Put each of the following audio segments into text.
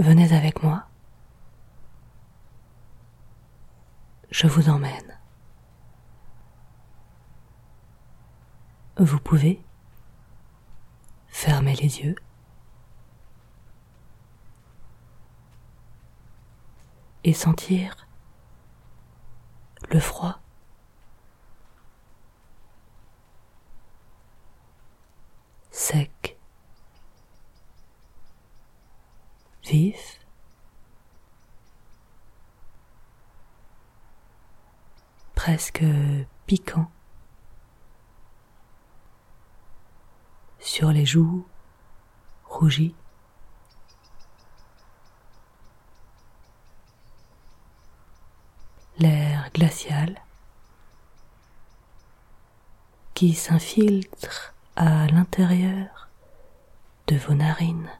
Venez avec moi. Je vous emmène. Vous pouvez fermer les yeux et sentir le froid. Sec. Vif, presque piquant, sur les joues rougies. L'air glacial qui s'infiltre à l'intérieur de vos narines.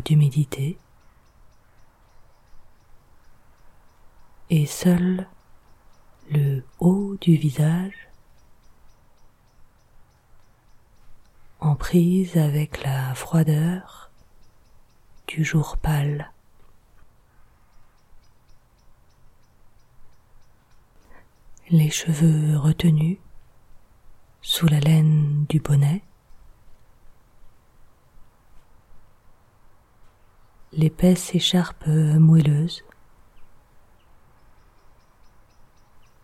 D'humidité et seul le haut du visage en prise avec la froideur du jour pâle. Les cheveux retenus sous la laine du bonnet l'épaisse écharpe moelleuse,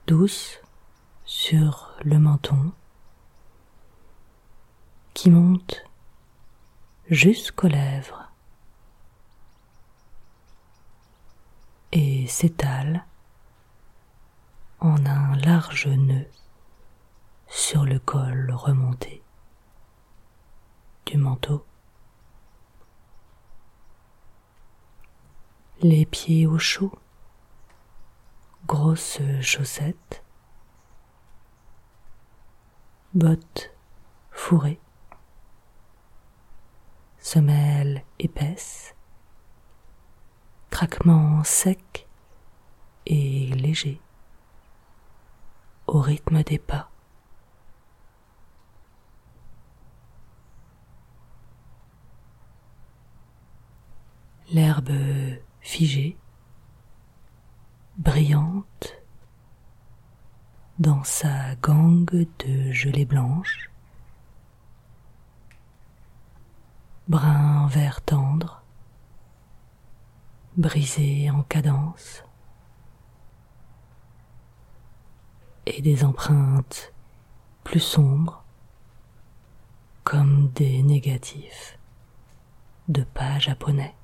douce sur le menton, qui monte jusqu'aux lèvres. Et s'étale en un large nœud sur le col remonté du manteau. Les pieds au chaud, grosses chaussettes, bottes fourrées, semelles épaisses, craquements secs et légers. Au rythme des pas. L'herbe figée, brillante, dans sa gangue de gelée blanche, brun vert tendre, brisé en cadence, et des empreintes plus sombres, comme des négatifs de pas japonais.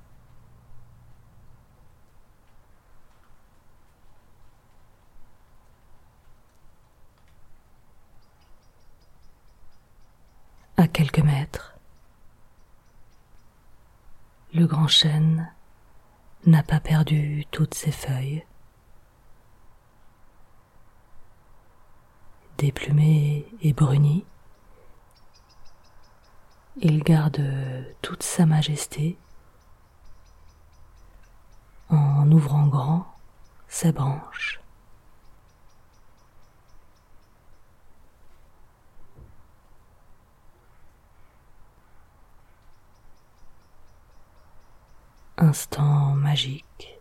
à quelques mètres. Le grand chêne n'a pas perdu toutes ses feuilles. Déplumé et bruni, il garde toute sa majesté en ouvrant grand ses branches. Instant magique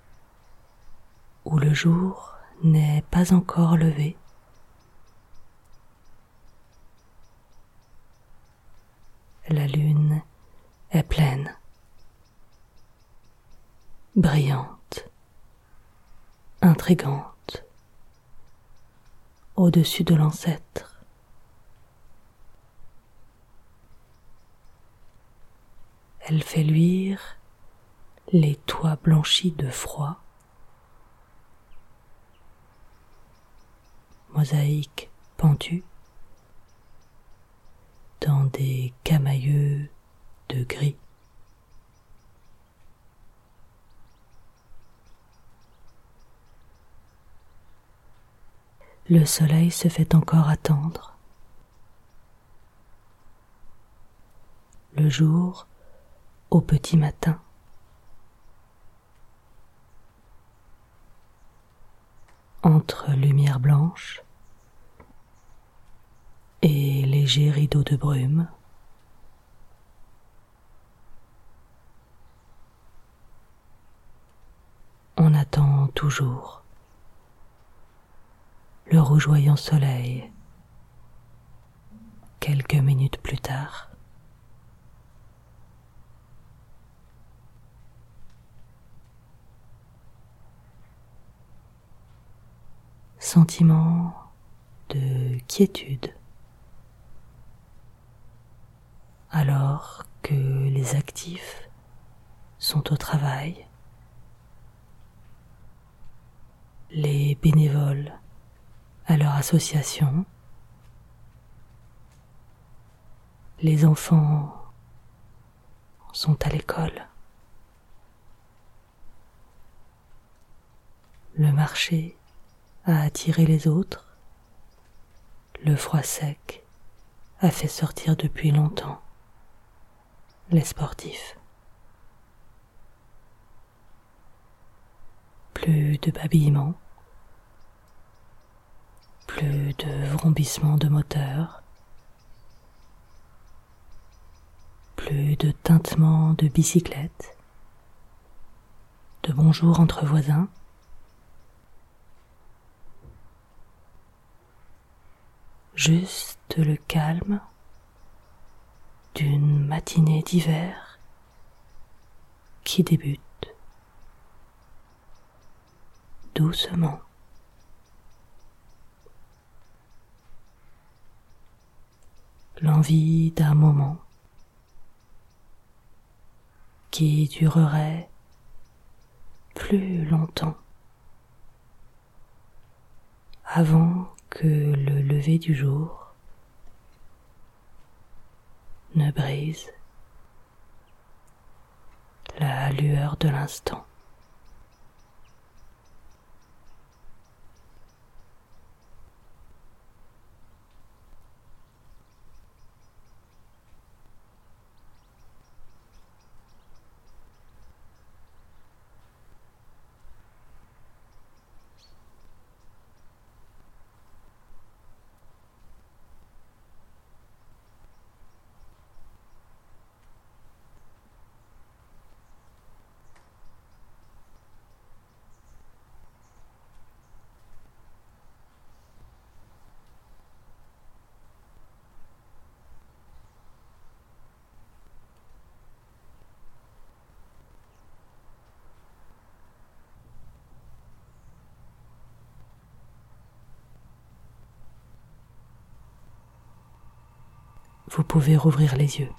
où le jour n'est pas encore levé. La lune est pleine, brillante, intrigante, au-dessus de l'ancêtre. Elle fait luire les toits blanchis de froid, mosaïque pendue dans des camailleux de gris. Le soleil se fait encore attendre. Le jour au petit matin. Entre lumière blanche et léger rideau de brume. On attend toujours le rougeoyant soleil quelques minutes plus tard. Sentiment de quiétude. Alors que les actifs sont au travail, les bénévoles à leur association, les enfants sont à l'école, le marché a attiré les autres, le froid sec a fait sortir depuis longtemps les sportifs. Plus de babillements, plus de vrombissements de moteur, plus de tintements de bicyclettes, de bonjour entre voisins, juste le calme d'une matinée d'hiver qui débute doucement. L'envie d'un moment qui durerait plus longtemps avant que le lever du jour ne brise la lueur de l'instant. Vous pouvez rouvrir les yeux.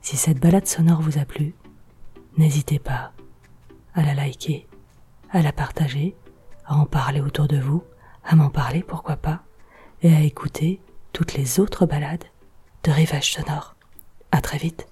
Si cette balade sonore vous a plu, n'hésitez pas à la liker, à la partager, à en parler autour de vous, à m'en parler, pourquoi pas et à écouter toutes les autres balades de Rivage Sonore. À très vite.